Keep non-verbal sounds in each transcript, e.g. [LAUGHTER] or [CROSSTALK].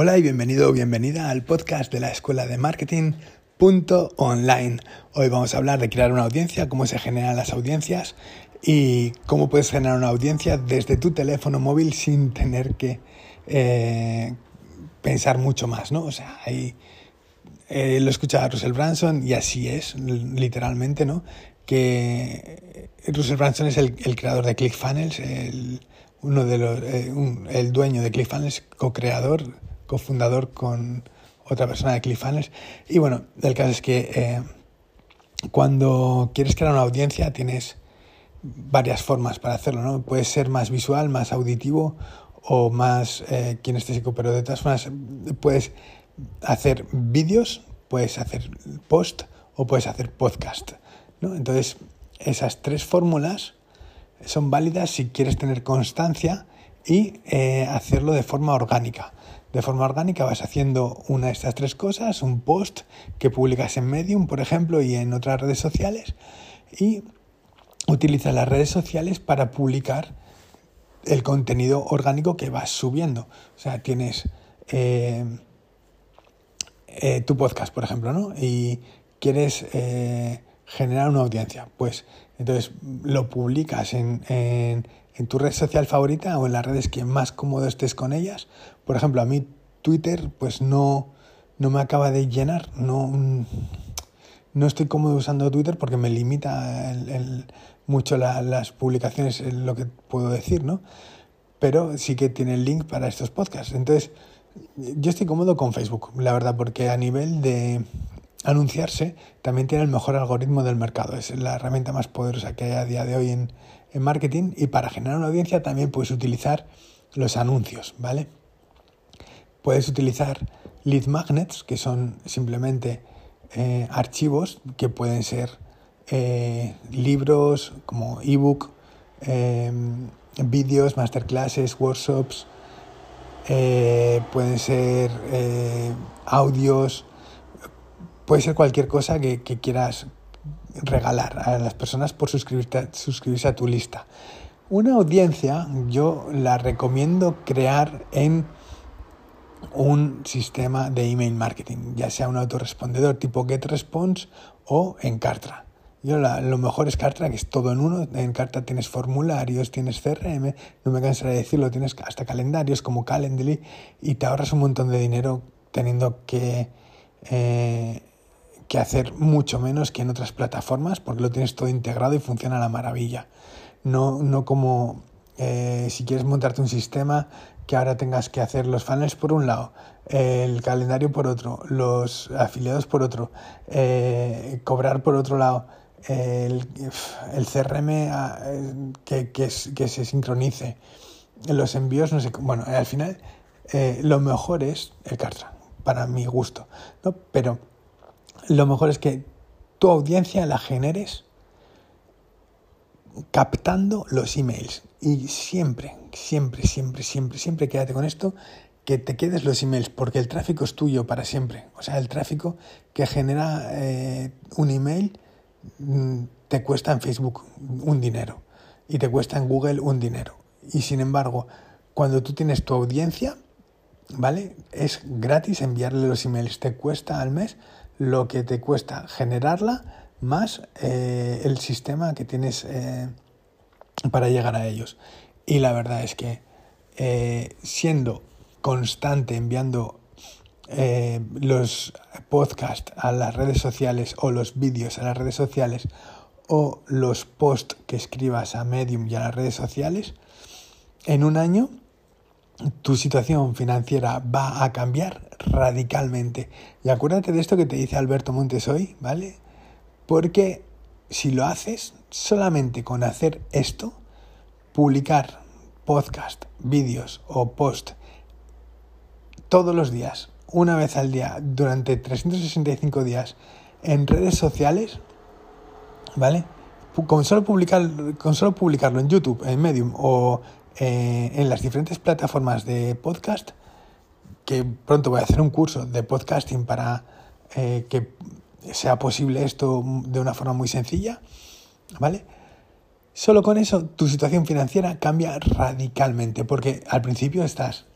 Hola y bienvenido o bienvenida al podcast de la Escuela de Marketing. Online. Hoy vamos a hablar de crear una audiencia, cómo se generan las audiencias y cómo puedes generar una audiencia desde tu teléfono móvil sin tener que eh, pensar mucho más, ¿no? O sea, ahí eh, lo escucha Russell Branson y así es, literalmente, ¿no? Que Russell Branson es el, creador de ClickFunnels, el, uno de los, eh, el dueño de ClickFunnels, co-creador, cofundador con otra persona de ClickFunnels. Y bueno, el caso es que eh, cuando quieres crear una audiencia tienes varias formas para hacerlo, ¿no? Puede ser más visual, más auditivo o más eh, kinestésico, pero de todas formas puedes hacer vídeos, puedes hacer post o puedes hacer podcast, ¿no? Entonces, esas tres fórmulas son válidas si quieres tener constancia y eh, hacerlo de forma orgánica. De forma orgánica vas haciendo una de estas tres cosas, un post que publicas en Medium, por ejemplo, y en otras redes sociales, y utilizas las redes sociales para publicar el contenido orgánico que vas subiendo. O sea, tienes eh, eh, tu podcast, por ejemplo, ¿no? Y quieres generar una audiencia. Pues entonces lo publicas en, en, tu red social favorita o en las redes que más cómodo estés con ellas. Por ejemplo, a mí Twitter pues no, no me acaba de llenar, no, no estoy cómodo usando Twitter porque me limita mucho las publicaciones, lo que puedo decir, ¿no? Pero sí que tiene el link para estos podcasts. Entonces, yo estoy cómodo con Facebook, la verdad, porque a nivel de, anunciarse también tiene el mejor algoritmo del mercado. Es la herramienta más poderosa que hay a día de hoy en, marketing y para generar una audiencia también puedes utilizar los anuncios, ¿vale? Puedes utilizar lead magnets, que son simplemente eh, archivos que pueden ser eh, libros como ebook, eh, vídeos, masterclasses, workshops, pueden ser audios, puede ser cualquier cosa que, quieras regalar a las personas por suscribirse a tu lista. Una audiencia yo la recomiendo crear en un sistema de email marketing, ya sea un autorrespondedor tipo GetResponse o en Cartra. Yo lo mejor es Cartra, que es todo en uno. En Cartra tienes formularios, tienes CRM, no me cansaré de decirlo, tienes hasta calendarios como Calendly y te ahorras un montón de dinero teniendo que eh, que hacer mucho menos que en otras plataformas porque lo tienes todo integrado y funciona a la maravilla. No, no como eh, si quieres montarte un sistema que ahora tengas que hacer los funnels por un lado, el calendario por otro, los afiliados por otro, eh, cobrar por otro lado, el, el CRM ah, que, que, que, se sincronice, los envíos, no sé, bueno, al final eh, lo mejor es el Cartra, para mi gusto, ¿no? Pero lo mejor es que tu audiencia la generes captando los emails. Y siempre, siempre, siempre, siempre, siempre quédate con esto, que te quedes los emails, porque el tráfico es tuyo para siempre. O sea, el tráfico que genera eh, un email mm, te cuesta en Facebook un dinero y te cuesta en Google un dinero. Y sin embargo, cuando tú tienes tu audiencia, ¿vale? Es gratis enviarle los emails. Te cuesta al mes lo que te cuesta generarla más eh, el sistema que tienes eh, para llegar a ellos. Y la verdad es que eh, siendo constante enviando los podcasts a las redes sociales o los vídeos a las redes sociales o los posts que escribas a Medium y a las redes sociales, en un año tu situación financiera va a cambiar radicalmente. Y acuérdate de esto que te dice Alberto Montes hoy, ¿vale? Porque si lo haces solamente con hacer esto, publicar podcast, vídeos o post todos los días, una vez al día, durante 365 días en redes sociales, ¿vale? Con solo, publicar, con solo publicarlo en YouTube, en Medium o eh, en las diferentes plataformas de podcast, que pronto voy a hacer un curso de podcasting para eh, que sea posible esto de una forma muy sencilla, ¿vale? Solo con eso tu situación financiera cambia radicalmente, porque al principio estás,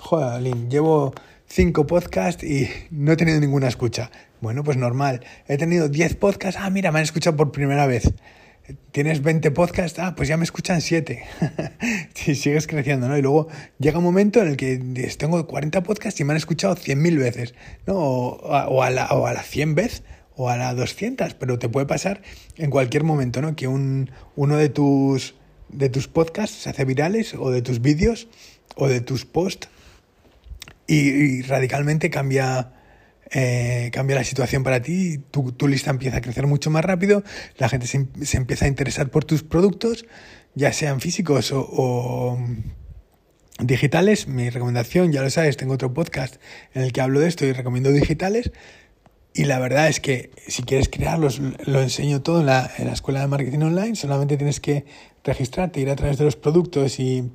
joder, llevo cinco podcasts y no he tenido ninguna escucha. Bueno, pues normal. He tenido 10 podcasts, ah, mira, me han escuchado por primera vez. Tienes 20 podcasts, ah, pues ya me escuchan 7. si [LAUGHS] sigues creciendo, ¿no? Y luego llega un momento en el que tengo 40 podcasts y me han escuchado 100.000 veces, ¿no? O, a la, o a la 100 veces o a las 200, pero te puede pasar en cualquier momento, ¿no? Que un, uno de tus, de tus podcasts se hace virales o de tus vídeos o de tus posts y, radicalmente cambia, eh, cambia la situación para ti, tu, tu, lista empieza a crecer mucho más rápido, la gente se, se, empieza a interesar por tus productos, ya sean físicos o, o digitales. Mi recomendación, ya lo sabes, tengo otro podcast en el que hablo de esto y recomiendo digitales. Y la verdad es que si quieres crearlos, lo enseño todo en la, en la escuela de marketing online. Solamente tienes que registrarte, ir a través de los productos y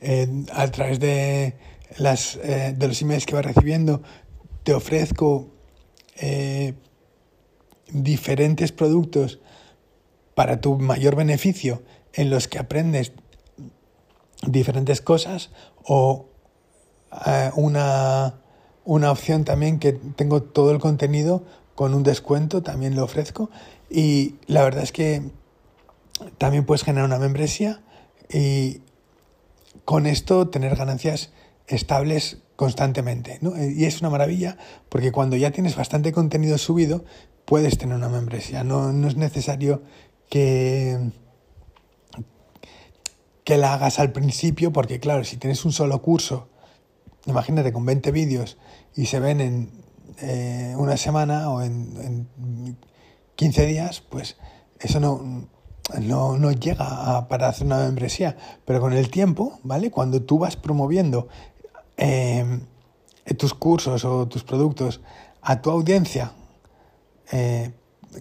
eh, a través de, las, eh, de los emails que vas recibiendo, te ofrezco eh, diferentes productos para tu mayor beneficio en los que aprendes diferentes cosas o una una opción también que tengo todo el contenido con un descuento, también lo ofrezco. Y la verdad es que también puedes generar una membresía y con esto tener ganancias estables constantemente. Y es una maravilla porque cuando ya tienes bastante contenido subido, puedes tener una membresía. No, no es necesario que, que la hagas al principio porque claro, si tienes un solo curso, imagínate con 20 vídeos y se ven en eh, una semana o en, 15 días, pues eso no, no, llega a, para hacer una membresía. Pero con el tiempo, ¿vale? Cuando tú vas promoviendo em, tus cursos o tus productos a tu audiencia eh,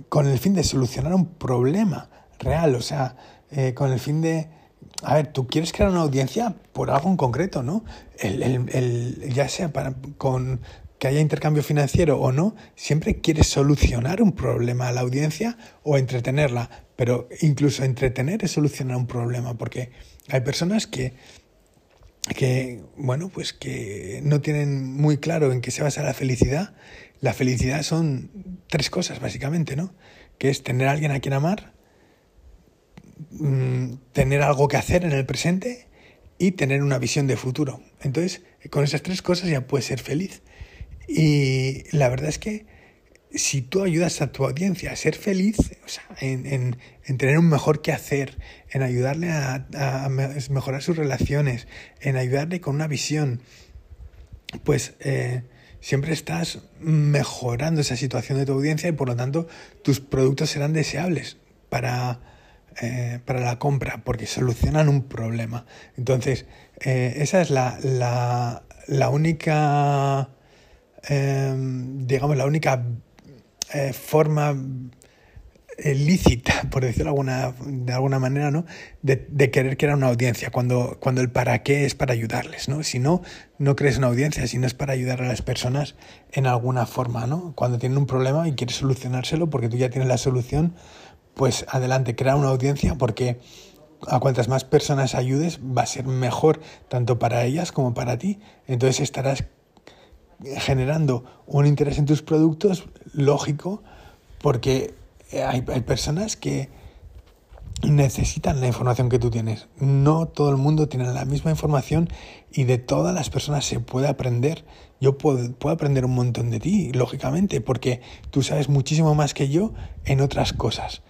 con el fin de solucionar un problema real, o sea, eh, con el fin de a ver, tú quieres crear una audiencia por algo en concreto, ¿no? El, el, ya sea para, con que haya intercambio financiero o no, siempre quieres solucionar un problema a la audiencia o entretenerla. Pero incluso entretener es solucionar un problema, porque hay personas que, que, bueno, pues que no tienen muy claro en qué se basa la felicidad. La felicidad son tres cosas, básicamente, ¿no? Que es tener a alguien a quien amar, Mm, tener algo que hacer en el presente y tener una visión de futuro. Entonces, con esas tres cosas ya puedes ser feliz. Y la verdad es que si tú ayudas a tu audiencia a ser feliz, o sea, en, tener un mejor que hacer, en ayudarle a, mejorar sus relaciones, en ayudarle con una visión, pues eh, siempre estás mejorando esa situación de tu audiencia y por lo tanto tus productos serán deseables para eh, para la compra porque solucionan un problema. Entonces, eh, esa es la, la, la única, em, digamos, la única eh, forma lícita, [LAUGHS] por decirlo de alguna, de alguna manera, ¿no? De, de, querer crear una audiencia, cuando, cuando el para qué es para ayudarles, ¿no? Si no, no crees una audiencia, si no es para ayudar a las personas en alguna forma, ¿no? Cuando tienen un problema y quieres solucionárselo porque tú ya tienes la solución, pues adelante, crea una audiencia porque a cuantas más personas ayudes va a ser mejor tanto para ellas como para ti. Entonces estarás generando un interés en tus productos lógico porque hay, hay personas que necesitan la información que tú tienes. No todo el mundo tiene la misma información y de todas las personas se puede aprender. Yo puedo, puedo, aprender un montón de ti, lógicamente, porque tú sabes muchísimo más que yo en otras cosas.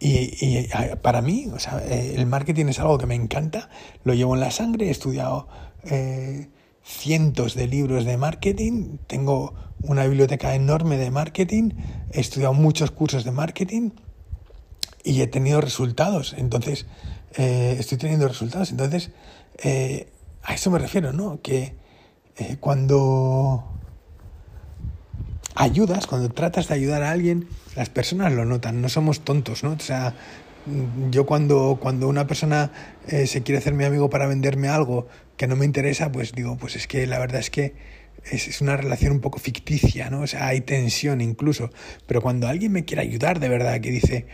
Y, para mí, o sea, eh, el marketing es algo que me encanta, lo llevo en la sangre, he estudiado eh, cientos de libros de marketing, tengo una biblioteca enorme de marketing, he estudiado muchos cursos de marketing y he tenido resultados. Entonces, eh, estoy teniendo resultados. Entonces, a eso me refiero, ¿no? Que cuando ayudas, cuando tratas de ayudar a alguien, las personas lo notan, no somos tontos, ¿no? O sea, yo cuando, cuando una persona eh, se quiere hacer mi amigo para venderme algo que no me interesa, pues digo, pues es que la verdad es que es, es, una relación un poco ficticia, ¿no? O sea, hay tensión incluso. Pero cuando alguien me quiere ayudar de verdad, que dice,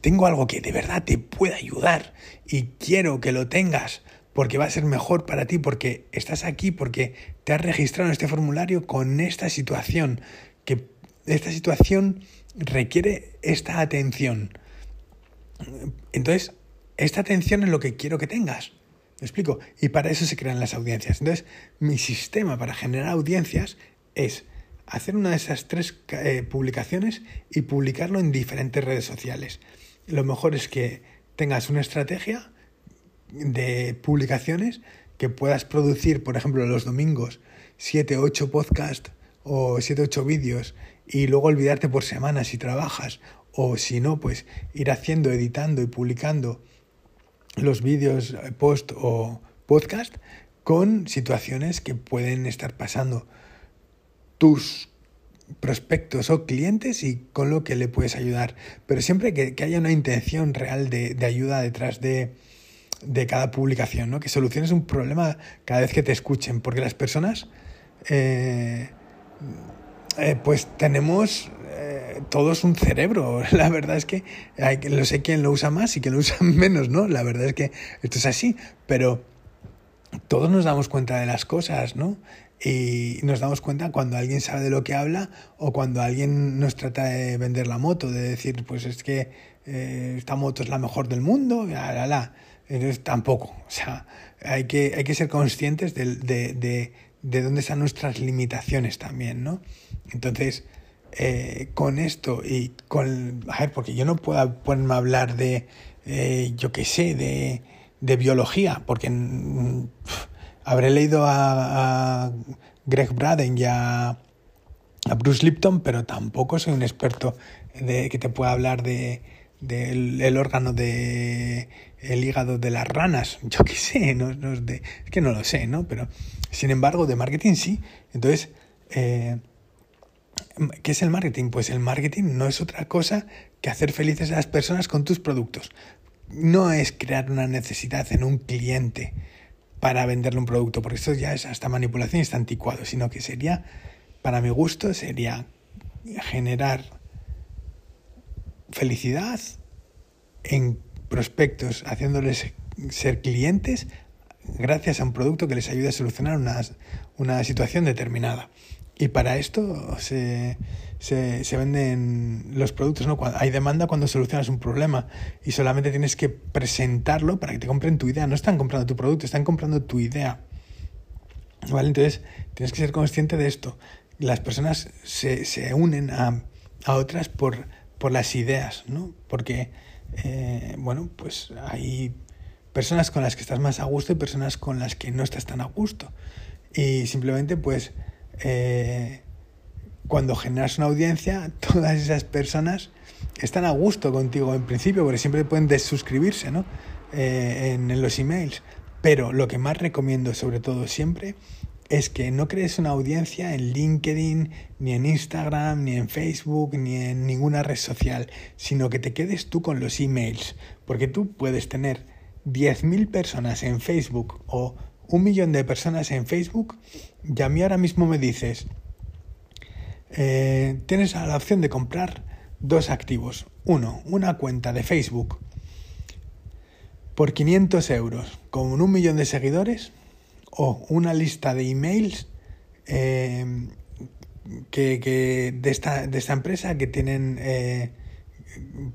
tengo algo que de verdad te puede ayudar y quiero que lo tengas porque va a ser mejor para ti, porque estás aquí, porque te has registrado en este formulario con esta situación, que esta situación requiere esta atención. Entonces, esta atención es lo que quiero que tengas. ¿Me explico? Y para eso se crean las audiencias. Entonces, mi sistema para generar audiencias es hacer una de esas tres eh, publicaciones y publicarlo en diferentes redes sociales. Lo mejor es que tengas una estrategia de publicaciones que puedas producir, por ejemplo, los domingos, 7, 8 podcasts o 7, 8 vídeos y luego olvidarte por semana si trabajas o si no, pues ir haciendo, editando y publicando los vídeos, eh, post o podcast con situaciones que pueden estar pasando tus prospectos o clientes y con lo que le puedes ayudar. Pero siempre que, haya una intención real de, ayuda detrás de, cada publicación, ¿no? que soluciones un problema cada vez que te escuchen, porque las personas, eh, eh, pues tenemos eh, todos un cerebro. [LAUGHS] La verdad es que hay, lo sé quién lo usa más y quién lo usa [LAUGHS] menos, ¿no? La verdad es que esto es así, pero todos nos damos cuenta de las cosas, ¿no? Y nos damos cuenta cuando alguien sabe de lo que habla o cuando alguien nos trata de vender la moto, de decir, pues es que eh, esta moto es la mejor del mundo, la, la, la. Entonces tampoco. O sea, hay que, hay que ser conscientes de, de, de, de dónde están nuestras limitaciones también, ¿no? Entonces, eh, con esto y con... A ver, porque yo no puedo ponerme a hablar de, eh, yo qué sé, de, de biología, porque habré leído a, Greg Braden y a, Bruce Lipton, pero tampoco soy un experto de que te pueda hablar de del órgano de el hígado de las ranas, yo qué sé, no, es, de, que no lo sé, ¿no? Pero sin embargo de marketing sí. Entonces, eh, ¿Qué es el marketing? Pues el marketing no es otra cosa que hacer felices a las personas con tus productos. No es crear una necesidad en un cliente para venderle un producto, porque esto ya es hasta manipulación y está anticuado, sino que sería, para mi gusto, sería generar felicidad en prospectos, haciéndoles ser clientes gracias a un producto que les ayude a solucionar una, una situación determinada. Y para esto se, se, venden los productos, ¿no? hay demanda cuando solucionas un problema y solamente tienes que presentarlo para que te compren tu idea. No están comprando tu producto, están comprando tu idea. ¿Vale? Entonces tienes que ser consciente de esto. Las personas se, se unen a, a otras por, por las ideas, ¿no? Porque, eh, bueno, pues hay personas con las que estás más a gusto y personas con las que no estás tan a gusto. Y simplemente, pues, eh, cuando generas una audiencia, [LAUGHS] todas esas personas están a gusto contigo en principio, porque siempre pueden desuscribirse ¿no? Eh, en, los emails. Pero lo que más recomiendo, sobre todo siempre, es que no crees una audiencia en LinkedIn, ni en Instagram, ni en Facebook, ni en ninguna red social, sino que te quedes tú con los emails, porque tú puedes tener 10.000 personas en Facebook o un millón de personas en Facebook y a mí ahora mismo me dices, eh, tienes la opción de comprar dos activos. Uno, una cuenta de Facebook por 500 euros con un millón de seguidores o una lista de emails eh, que, de, esta, de esta empresa que tienen eh,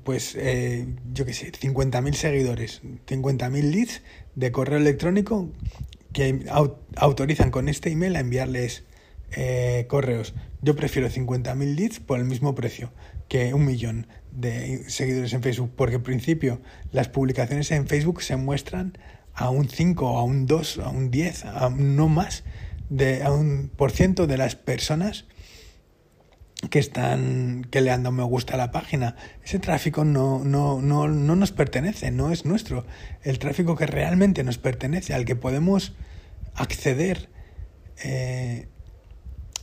pues yo qué sé 50.000 seguidores 50.000 leads de correo electrónico que autorizan con este email a enviarles eh, correos. Yo prefiero 50.000 leads por el mismo precio que un millón de seguidores en Facebook, porque en principio las publicaciones en Facebook se muestran a un 5, a un 2, a un 10, a no más de a un por ciento de las personas que están que le han dado me gusta a la página. Ese tráfico no, no, no, no nos pertenece, no es nuestro. El tráfico que realmente nos pertenece, al que podemos acceder, eh,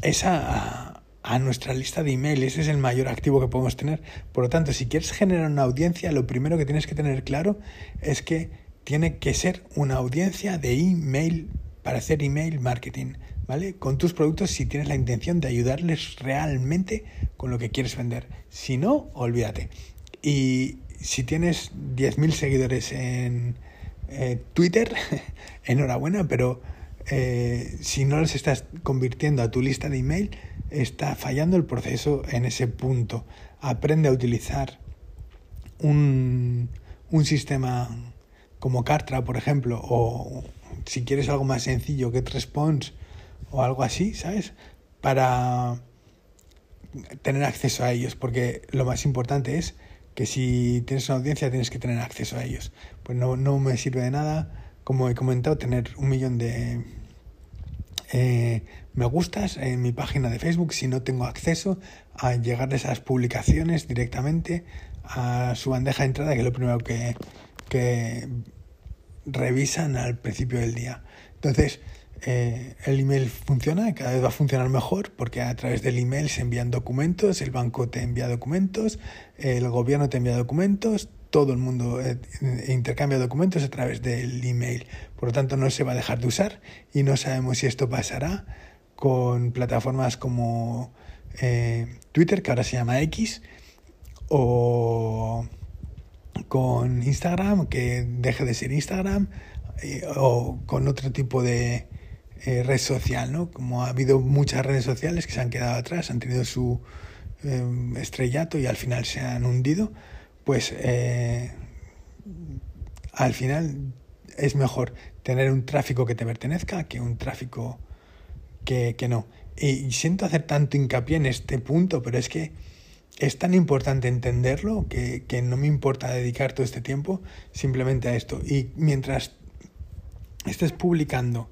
es a, a, nuestra lista de email. Ese es el mayor activo que podemos tener. Por lo tanto, si quieres generar una audiencia, lo primero que tienes que tener claro es que tiene que ser una audiencia de email para hacer email marketing. ¿vale? Con tus productos si tienes la intención de ayudarles realmente con lo que quieres vender. Si no, olvídate. Y si tienes 10.000 seguidores en, eh, Twitter, [LAUGHS] enhorabuena, pero eh, si no los estás convirtiendo a tu lista de email, está fallando el proceso en ese punto. Aprende a utilizar un, un sistema como Cartra, por ejemplo, o si quieres algo más sencillo, GetResponse o algo así, ¿sabes? Para tener acceso a ellos, porque lo más importante es que si tienes una audiencia tienes que tener acceso a ellos. Pues no, no me sirve de nada, como he comentado, tener un millón de eh, me gustas en mi página de Facebook si no tengo acceso a llegar a esas publicaciones directamente a su bandeja de entrada, que es lo primero que, que revisan al principio del día. Entonces, eh, el email funciona, cada vez va a funcionar mejor porque a través del email se envían documentos, el banco te envía documentos, el gobierno te envía documentos, todo el mundo eh, intercambia documentos a través del email. Por lo tanto, no se va a dejar de usar y no sabemos si esto pasará con plataformas como eh, Twitter, que ahora se llama X, o con Instagram, que deje de ser Instagram, o con otro tipo de, eh, red social, ¿no? Como ha habido muchas redes sociales que se han quedado atrás, han tenido su em, estrellato y al final se han hundido, pues eh, al final es mejor tener un tráfico que te pertenezca que un tráfico que, que no. Y siento hacer tanto hincapié en este punto, pero es que es tan importante entenderlo que, que, no me importa dedicar todo este tiempo simplemente a esto. Y mientras estés publicando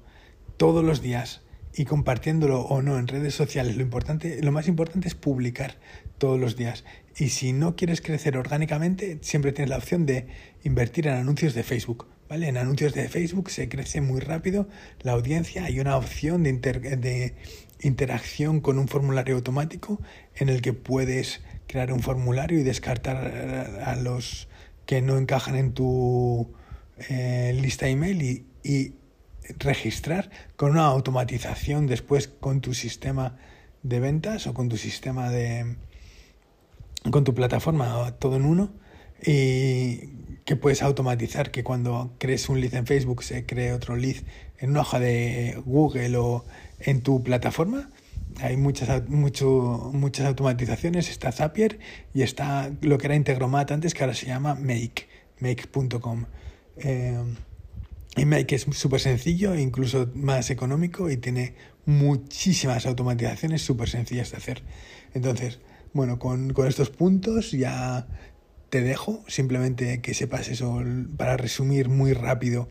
todos los días y compartiéndolo o no en redes sociales, lo importante, lo más importante es publicar todos los días. Y si no quieres crecer orgánicamente, siempre tienes la opción de invertir en anuncios de Facebook. ¿vale? En anuncios de Facebook se crece muy rápido la audiencia. Hay una opción de, de interacción con un formulario automático en el que puedes crear un formulario y descartar a los que no encajan en tu eh, lista email y, y registrar con una automatización después con tu sistema de ventas o con tu sistema de con tu plataforma todo en uno y que puedes automatizar que cuando crees un lead en Facebook se cree otro lead en una hoja de Google o en tu plataforma. Hay muchas mucho, muchas automatizaciones. Está Zapier y está lo que era Integromat antes que ahora se llama Make make.com eh, que es súper sencillo, incluso más económico y tiene muchísimas automatizaciones súper sencillas de hacer. Entonces, bueno, con, con, estos puntos ya te dejo, simplemente que sepas eso, para resumir muy rápido,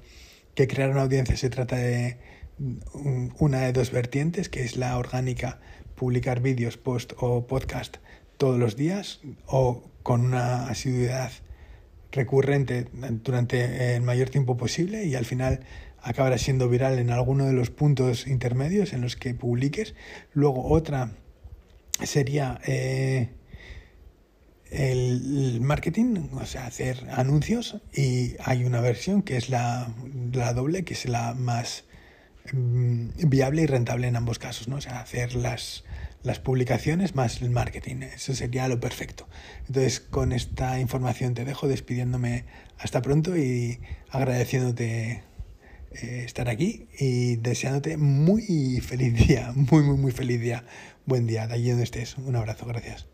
que crear una audiencia se trata de una de dos vertientes, que es la orgánica, publicar vídeos, post o podcast todos los días o con una asiduidad recurrente durante el mayor tiempo posible y al final acabará siendo viral en alguno de los puntos intermedios en los que publiques. Luego otra sería eh, el marketing, o sea, hacer anuncios y hay una versión que es la, la doble, que es la más viable y rentable en ambos casos, ¿no? O sea, hacer las las publicaciones más el marketing. Eso sería lo perfecto. Entonces, con esta información te dejo despidiéndome hasta pronto y agradeciéndote eh, estar aquí y deseándote muy feliz [LAUGHS] día, muy, muy, muy feliz día. Buen día, de allí donde estés. Un abrazo, gracias.